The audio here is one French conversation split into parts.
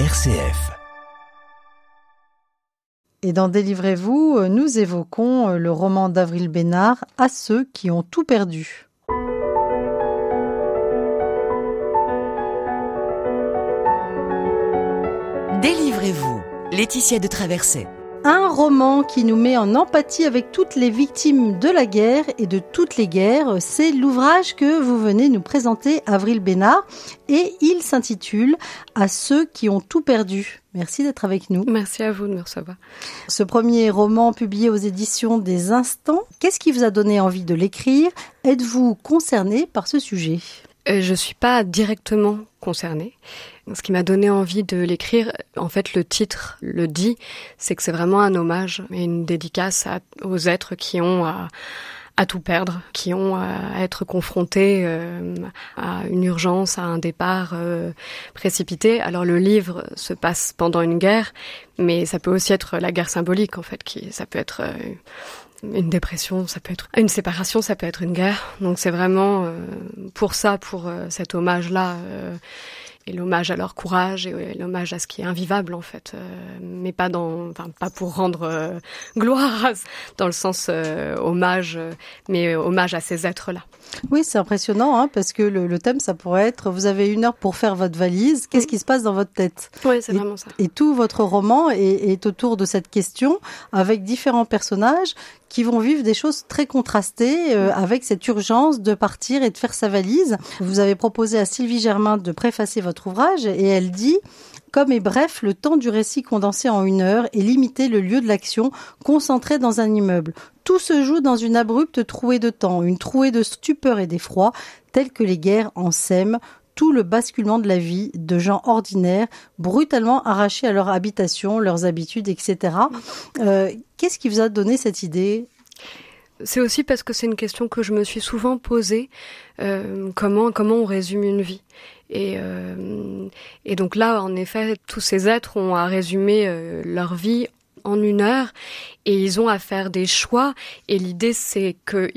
RCF. Et dans Délivrez-vous, euh, nous évoquons euh, le roman d'Avril Bénard À ceux qui ont tout perdu. Délivrez-vous. Laetitia de Traversée. Un roman qui nous met en empathie avec toutes les victimes de la guerre et de toutes les guerres. C'est l'ouvrage que vous venez nous présenter, Avril Bénard, et il s'intitule À ceux qui ont tout perdu. Merci d'être avec nous. Merci à vous de me recevoir. Ce premier roman publié aux éditions des Instants, qu'est-ce qui vous a donné envie de l'écrire? Êtes-vous concerné par ce sujet? Euh, Je suis pas directement concernée. Ce qui m'a donné envie de l'écrire, en fait, le titre le dit, c'est que c'est vraiment un hommage et une dédicace aux êtres qui ont à, tout perdre, qui ont à être confrontés euh, à une urgence, à un départ euh, précipité. Alors le livre se passe pendant une guerre, mais ça peut aussi être la guerre symbolique, en fait, qui ça peut être une dépression, ça peut être une séparation, ça peut être une guerre. Donc c'est vraiment euh, pour ça, pour euh, cet hommage-là, euh, et l'hommage à leur courage et l'hommage à ce qui est invivable en fait, mais pas dans, enfin pas pour rendre gloire, dans le sens hommage, mais hommage à ces êtres-là. Oui, c'est impressionnant hein, parce que le, le, thème, ça pourrait être vous avez une heure pour faire votre valise. Qu'est-ce qui se passe dans votre tête? Oui, c'est vraiment ça. Et tout votre roman est, est, autour de cette question, avec différents personnages qui vont vivre des choses très contrastées euh, avec cette urgence de partir et de faire sa valise. Vous avez proposé à Sylvie Germain de préfacer votre ouvrage et elle dit comme est bref le temps du récit condensé en une heure et limiter le lieu de l'action concentré dans un immeuble. Tout se joue dans une abrupte trouée de temps, une trouée de stupeur et d'effroi, telle que les guerres en sèment tout le basculement de la vie de gens ordinaires, brutalement arrachés à leur habitation, leurs habitudes, etc. Euh, Qu'est-ce qui vous a donné cette idée? C'est aussi parce que c'est une question que je me suis souvent posée. Euh, comment comment on résume une vie et, euh, et donc là, en effet, tous ces êtres ont à résumer leur vie en une heure et ils ont à faire des choix. Et l'idée, c'est que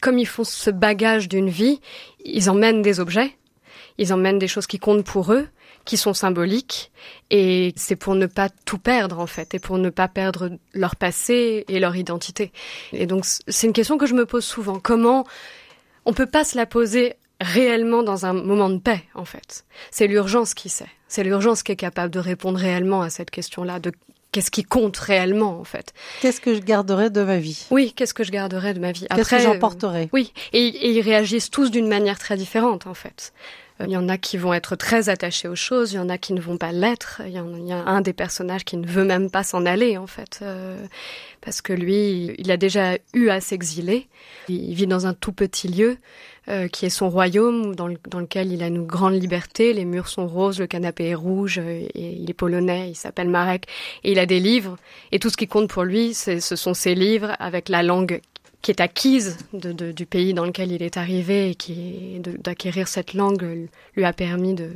comme ils font ce bagage d'une vie, ils emmènent des objets, ils emmènent des choses qui comptent pour eux, qui sont symboliques, et c'est pour ne pas tout perdre en fait, et pour ne pas perdre leur passé et leur identité. Et donc c'est une question que je me pose souvent. Comment on peut pas se la poser réellement dans un moment de paix, en fait? C'est l'urgence qui sait. C'est l'urgence qui est capable de répondre réellement à cette question-là, de qu'est-ce qui compte réellement, en fait. Qu'est-ce que je garderai de ma vie? Oui, qu'est-ce que je garderai de ma vie? Qu'est-ce que j'emporterai? Oui, et, et, ils réagissent tous d'une manière très différente, en fait. Il y en a qui vont être très attachés aux choses, il y en a qui ne vont pas l'être. Il, y a un des personnages qui ne veut même pas s'en aller, en fait, euh, parce que lui, il a déjà eu à s'exiler. Il vit dans un tout petit lieu euh, qui est son royaume, dans, le, dans, lequel il a une grande liberté. Les murs sont roses, le canapé est rouge, et il est polonais, il s'appelle Marek, et il a des livres. Et tout ce qui compte pour lui, ce sont ses livres avec la langue qui est acquise de, de, du pays dans lequel il est arrivé et qui d'acquérir cette langue lui a permis de,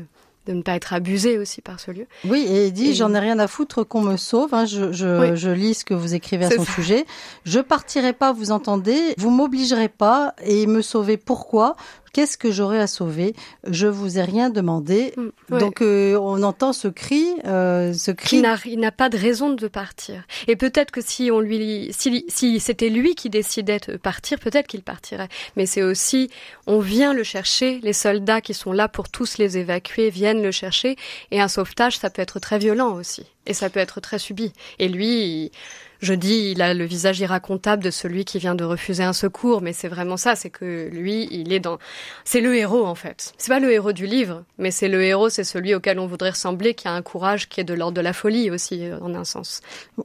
de ne pas être abusé aussi par ce lieu. Oui, et il dit, j'en ai rien à foutre qu'on me sauve. Hein, je, je, oui. je, lis ce que vous écrivez à son ça. sujet. Je partirai pas, vous entendez. Vous m'obligerez pas et me sauver. Pourquoi? Qu'est-ce que j'aurais à sauver? Je vous ai rien demandé. Ouais. Donc euh, on entend ce cri, euh, ce cri. Il n'a pas de raison de partir. Et peut-être que si on lui, si, si c'était lui qui décidait de partir, peut-être qu'il partirait. Mais c'est aussi, on vient le chercher. Les soldats qui sont là pour tous les évacuer viennent le chercher. Et un sauvetage, ça peut être très violent aussi. Et ça peut être très subi. Et lui. Il, je dis, il a le visage irracontable de celui qui vient de refuser un secours, mais c'est vraiment ça, c'est que lui, il est dans, c'est le héros en fait. C'est pas le héros du livre, mais c'est le héros, c'est celui auquel on voudrait ressembler, qui a un courage qui est de l'ordre de la folie aussi, en un sens.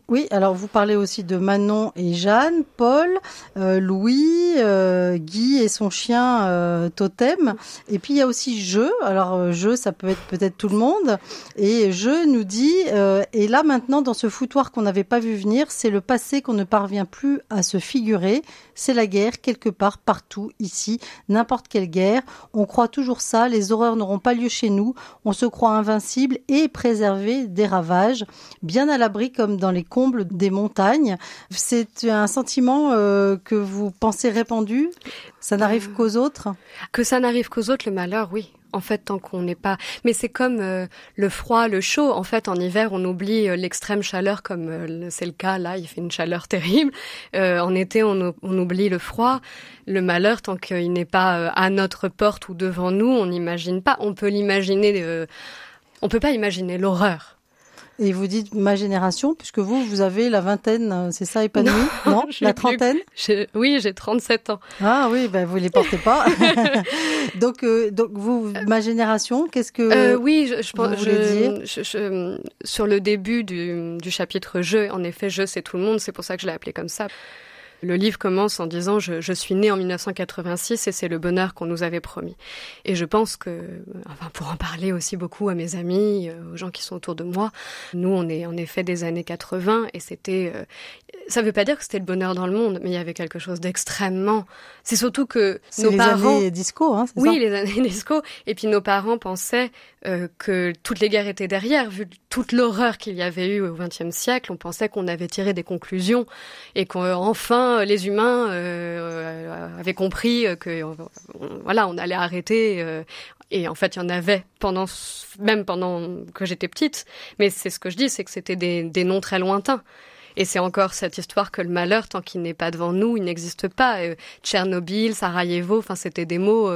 Oui, alors vous parlez aussi de Manon et Jeanne, Paul, euh, Louis, euh, Guy et son chien euh, Totem, et puis il y a aussi Je. Alors euh, Je, ça peut être peut-être tout le monde, et Je nous dit, euh, et là maintenant dans ce foutoir qu'on n'avait pas vu venir, c'est le passé qu'on ne parvient plus à se figurer. C'est la guerre, quelque part, partout, ici, n'importe quelle guerre. On croit toujours ça, les horreurs n'auront pas lieu chez nous. On se croit invincible et préservé des ravages, bien à l'abri comme dans les combles des montagnes. C'est un sentiment euh, que vous pensez répandu? Ça n'arrive euh... qu'aux autres? Que ça n'arrive qu'aux autres, le malheur, oui en fait tant qu'on n'est pas. Mais c'est comme euh, le froid, le chaud. En fait, en hiver, on oublie euh, l'extrême chaleur, comme euh, c'est le cas là. Il fait une chaleur terrible. en été, on, on, oublie le froid, le malheur tant qu'il n'est pas à notre porte ou devant nous. On n'imagine pas. On peut l'imaginer. on peut pas imaginer l'horreur. Et vous dites ma génération, puisque vous, vous avez la vingtaine, c'est ça, épanoui Non, non La trentaine Oui, j'ai 37 ans. Ah oui, ben vous les portez pas. donc, euh, donc vous, ma génération, qu'est-ce que euh, Oui, je, je, pense, je, je, sur le début du, du chapitre jeu, en effet, jeu, c'est tout le monde, c'est pour ça que je l'ai appelé comme ça. Le livre commence en disant je, je suis né en 1986 et c'est le bonheur qu'on nous avait promis. Et je pense que, enfin, pour en parler aussi beaucoup à mes amis, euh, aux gens qui sont autour de moi, nous on est en effet des années 80 et c'était, euh, ça veut pas dire que c'était le bonheur dans le monde, mais il y avait quelque chose d'extrêmement. C'est surtout que nos les parents. Années disco, hein, oui, ça? les années disco. Et puis nos parents pensaient euh, que toutes les guerres étaient derrière, vu toute l'horreur qu'il y avait eu au XXe siècle. On pensait qu'on avait tiré des conclusions et qu'enfin euh, les humains euh, avaient compris que voilà, on allait arrêter. Euh, et en fait, il y en avait pendant, même pendant que j'étais petite. Mais c'est ce que je dis, c'est que c'était des, des noms très lointains. Et c'est encore cette histoire que le malheur, tant qu'il n'est pas devant nous, il n'existe pas. Tchernobyl, Sarajevo, enfin, c'était des mots.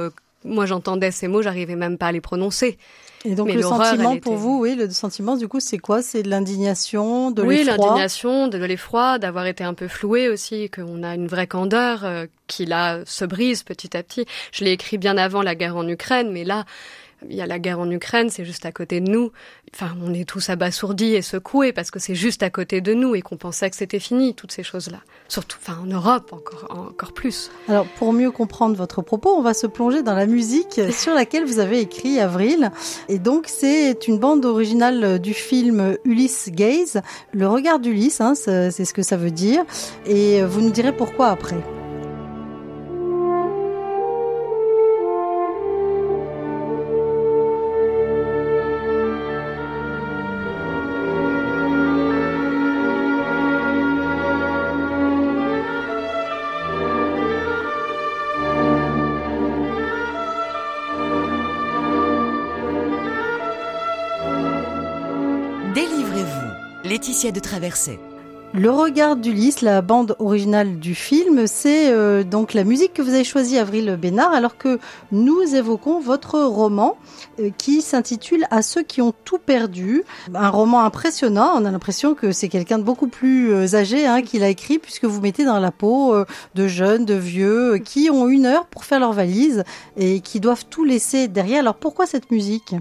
moi, j'entendais ces mots, j'arrivais même pas à les prononcer. Et donc le sentiment pour vous, oui, le sentiment du coup, c'est quoi? C'est de l'indignation, de l'effroi? Oui, l'indignation, de l'effroi, d'avoir été un peu floué aussi, qu'on a une vraie candeur euh, qui là se brise petit à petit. Je l'ai écrit bien avant la guerre en Ukraine, mais là, il y a la guerre en Ukraine, c'est juste à côté de nous. Enfin, on est tous abasourdis et secoués parce que c'est juste à côté de nous et qu'on pensait que c'était fini, toutes ces choses-là. Surtout, enfin, en Europe, encore, encore plus. Alors, pour mieux comprendre votre propos, on va se plonger dans la musique sur laquelle vous avez écrit Avril. Et donc, c'est une bande originale du film Ulysse Gaze, Le regard d'Ulysse, hein, c'est ce que ça veut dire. Et vous nous direz pourquoi après. Laetitia de Traversée. Le regard d'Ulysse, la bande originale du film, c'est euh, donc la musique que vous avez choisie, Avril Bénard, alors que nous évoquons votre roman euh, qui s'intitule À ceux qui ont tout perdu. Un roman impressionnant, on a l'impression que c'est quelqu'un de beaucoup plus euh, âgé hein, qui l'a écrit, puisque vous mettez dans la peau de jeunes, de vieux, qui ont une heure pour faire leur valise et qui doivent tout laisser derrière. Alors pourquoi cette musique?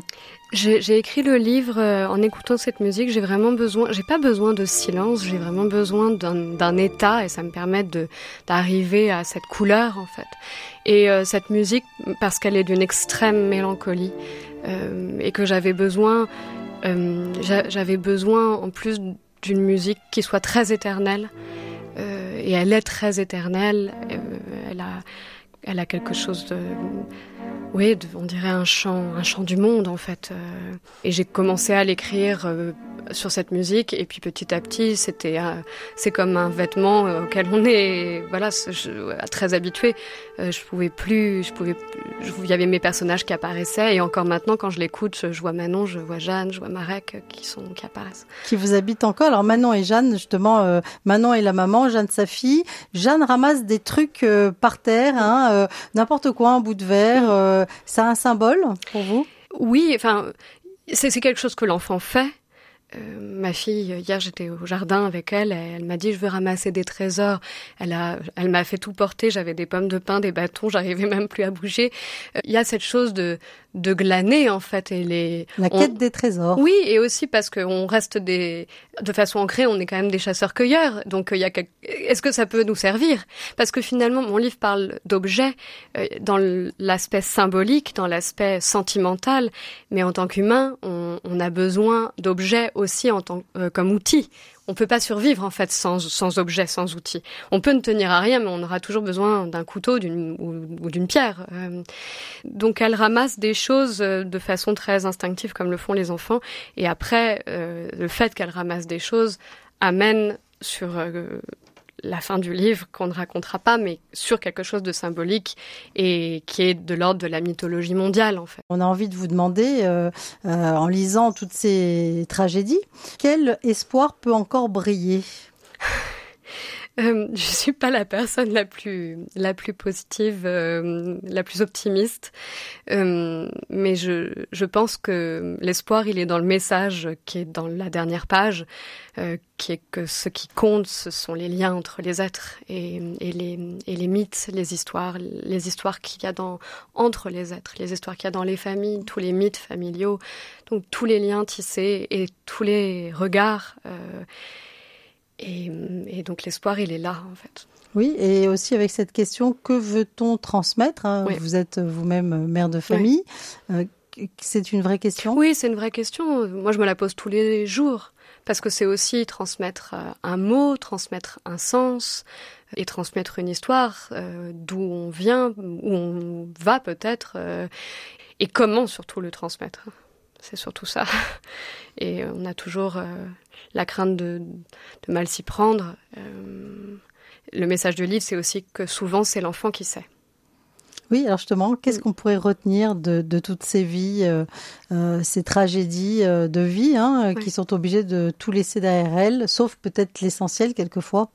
J'ai écrit le livre en écoutant cette musique. J'ai vraiment besoin, j'ai pas besoin de silence, j'ai vraiment besoin d'un état et ça me permet d'arriver à cette couleur en fait. Et euh, cette musique, parce qu'elle est d'une extrême mélancolie euh, et que j'avais besoin, euh, j'avais besoin en plus d'une musique qui soit très éternelle. et elle est très éternelle. elle a, elle a quelque chose de oui, on dirait un chant, un chant du monde en fait. Et j'ai commencé à l'écrire sur cette musique. Et puis petit à petit c'était euh, c'est comme un vêtement euh, auquel on est voilà je, très habitué. Euh, je pouvais plus je pouvais il y avait mes personnages qui apparaissaient. Et encore maintenant quand je l'écoute je vois Manon je vois Jeanne je vois Marek qui sont qui apparaissent. Qui vous habitent encore. Alors Manon et Jeanne justement Manon est la maman Jeanne sa fille. Jeanne ramasse des trucs par terre hein, n'importe quoi un bout de verre c'est un symbole pour vous? Oui enfin c'est quelque chose que l'enfant fait euh, ma fille, hier j'étais au jardin avec elle, elle, m'a dit je veux ramasser des trésors. Elle a, elle m'a fait tout porter. J'avais des pommes de pain, des bâtons, j'arrivais même plus à bouger. Euh, il y a cette chose de de glaner en fait et les la quête des trésors. Oui, et aussi parce qu'on reste des de façon ancrée, on est quand même des chasseurs-cueilleurs. Donc il y a est-ce que ça peut nous servir? Parce que finalement mon livre parle d'objets euh, dans l'aspect symbolique, dans l'aspect sentimental, mais en tant qu'humain, on, on a besoin d'objets aussi en tant euh, comme outil. On peut pas survivre en fait sans, sans objet, sans outil. On peut ne tenir à rien, mais on aura toujours besoin d'un couteau d'une, ou, d'une pierre. Euh, donc elle ramasse des choses euh, de façon très instinctive comme le font les enfants. Et après, le fait qu'elle ramasse des choses amène sur la fin du livre qu'on ne racontera pas, mais sur quelque chose de symbolique et qui est de l'ordre de la mythologie mondiale en fait. On a envie de vous demander, euh, euh, en lisant toutes ces tragédies, quel espoir peut encore briller euh, je suis pas la personne la plus la plus positive, euh, la plus optimiste, euh, mais je je pense que l'espoir il est dans le message qui est dans la dernière page, qui est que ce qui compte ce sont les liens entre les êtres et, et les et les mythes, les histoires, les histoires qu'il y a dans entre les êtres, les histoires qu'il y a dans les familles, tous les mythes familiaux, donc tous les liens tissés et tous les regards. Et, et donc l'espoir, il est là, en fait. Oui, et aussi avec cette question, que veut-on transmettre hein? Oui. Vous êtes vous-même mère de famille. Euh, c'est une vraie question? Oui, c'est une vraie question. Moi, je me la pose tous les jours. Parce que c'est aussi transmettre euh, un mot, transmettre un sens et transmettre une histoire euh, d'où on vient, où on va peut-être, euh, et comment surtout le transmettre. C'est surtout ça. Et on a toujours euh, la crainte de, de mal s'y prendre. Euh, le message du livre, c'est aussi que souvent, c'est l'enfant qui sait. Oui, alors justement, qu'est-ce qu'on pourrait retenir de, de toutes ces vies, euh, euh, ces tragédies euh, de vie, hein, Oui. qui sont obligées de tout laisser derrière elles, sauf peut-être l'essentiel quelquefois?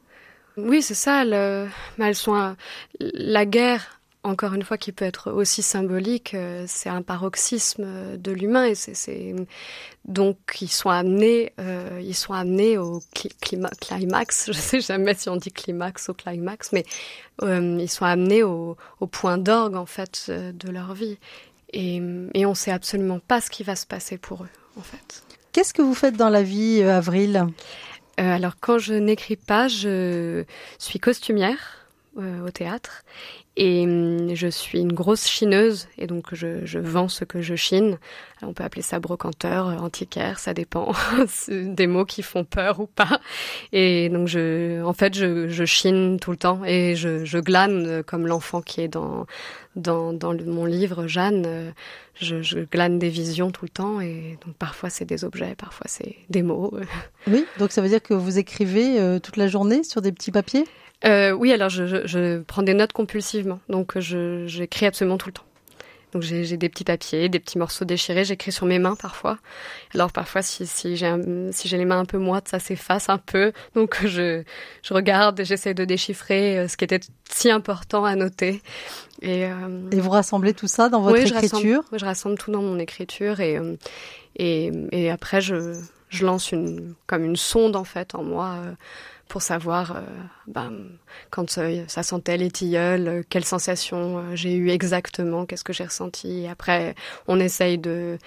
Oui, c'est ça. Le... Elles sont la guerre, encore une fois, qui peut être aussi symbolique. euh, C'est un paroxysme de l'humain et c'est donc ils sont amenés, euh, ils sont amenés au cli- clima- climax. Je sais jamais si on dit climax ou climax, mais euh, ils sont amenés au, au point d'orgue en fait de leur vie. Et, et on sait absolument pas ce qui va se passer pour eux, en fait. Qu'est-ce que vous faites dans la vie, Avril? Euh, alors quand je n'écris pas, je suis costumière au théâtre et hum, je suis une grosse chineuse et donc je, je vends ce que je chine. On peut appeler ça brocanteur, euh, antiquaire, ça dépend. Des mots qui font peur ou pas. Et donc je, en fait, je, je chine tout le temps et je, je glane euh, comme l'enfant qui est dans dans, dans le- mon livre Jeanne. euh, Je, je glane des visions tout le temps et donc parfois c'est des objets, parfois c'est des mots. Oui, donc ça veut dire que vous écrivez toute la journée sur des petits papiers? Euh, oui, alors je, je, prends des notes donc je j'écris absolument tout le temps. Donc j'ai des petits papiers, des petits morceaux déchirés, j'écris sur mes mains parfois. Alors parfois si, si j'ai si les mains un peu moites, ça s'efface un peu. Donc je je regarde, et j'essaie de déchiffrer euh, ce qui était si important à noter. Et, euh, et vous rassemblez tout ça dans votre oui, je écriture rassemble, oui, je rassemble tout dans mon écriture et euh, et, et après je je lance une comme une sonde en fait en moi euh, pour savoir euh, ben, quand euh, ça sentait les tilleuls, euh, quelle sensation j'ai eu exactement, qu'est-ce que j'ai ressenti. Et après, on essaye de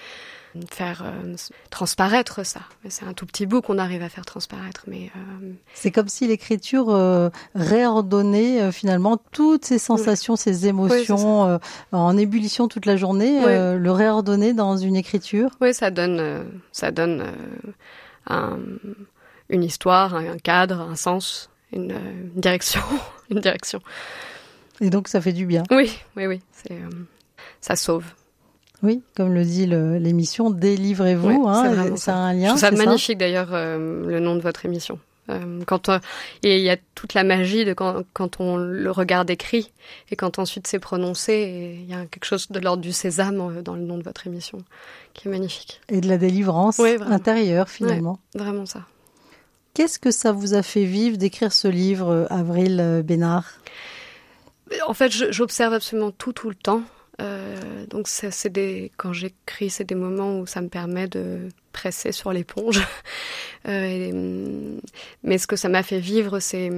faire euh, transparaître ça. C'est un tout petit bout qu'on arrive à faire transparaître, mais euh, C'est comme si l'écriture euh, réordonnait finalement toutes ces sensations, ces émotions en ébullition toute la journée, Oui. le réordonner dans une écriture. oui, ça donne ça donne un- une histoire, un cadre, un sens, une, une direction, une direction. Et donc ça fait du bien. Oui, oui, oui, c'est euh, ça sauve. Oui, comme le dit l'émission, délivrez-vous. Ouais, hein, ça a un Je lien. trouve ça magnifique d'ailleurs euh, le nom de votre émission. Euh, quand euh, et il y a toute la magie de quand, quand on le regarde écrit et quand ensuite c'est prononcé, il y a quelque chose de l'ordre du sésame dans le nom de votre émission qui est magnifique. Et de la délivrance Oui, intérieure finalement. Vraiment ça. Qu'est-ce que ça vous a fait vivre d'écrire ce livre, euh, Avril euh, Bénard? En fait, j'observe absolument tout tout le temps. Euh, donc quand j'écris, c'est des moments où ça me permet de presser sur l'éponge. Hum, mais ce que ça m'a fait vivre, c'est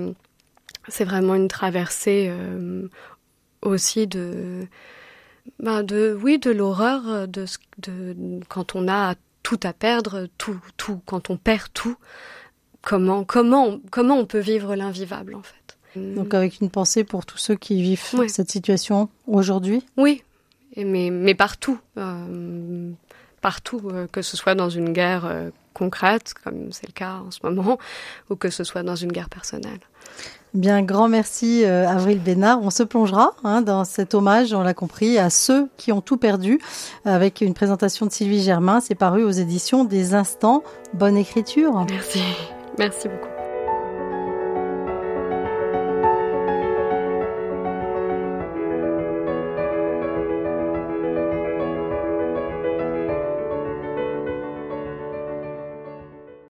vraiment une traversée aussi de ben de oui de l'horreur de, de quand on a tout à perdre, tout tout quand on perd tout. Comment comment on- comment on peut vivre l'invivable en fait. Donc avec une pensée pour tous ceux qui vivent Ouais. cette situation aujourd'hui. Oui, mais, mais partout. euh, partout, euh, que ce soit dans une guerre euh, concrète, comme c'est le cas en ce moment, ou que ce soit dans une guerre personnelle. Bien, grand merci euh, Avril Bénard. On se plongera hein, dans cet hommage, on l'a compris, à ceux qui ont tout perdu, avec une présentation de Sylvie Germain. C'est paru aux éditions des Instants. Bonne écriture. Merci. Merci beaucoup.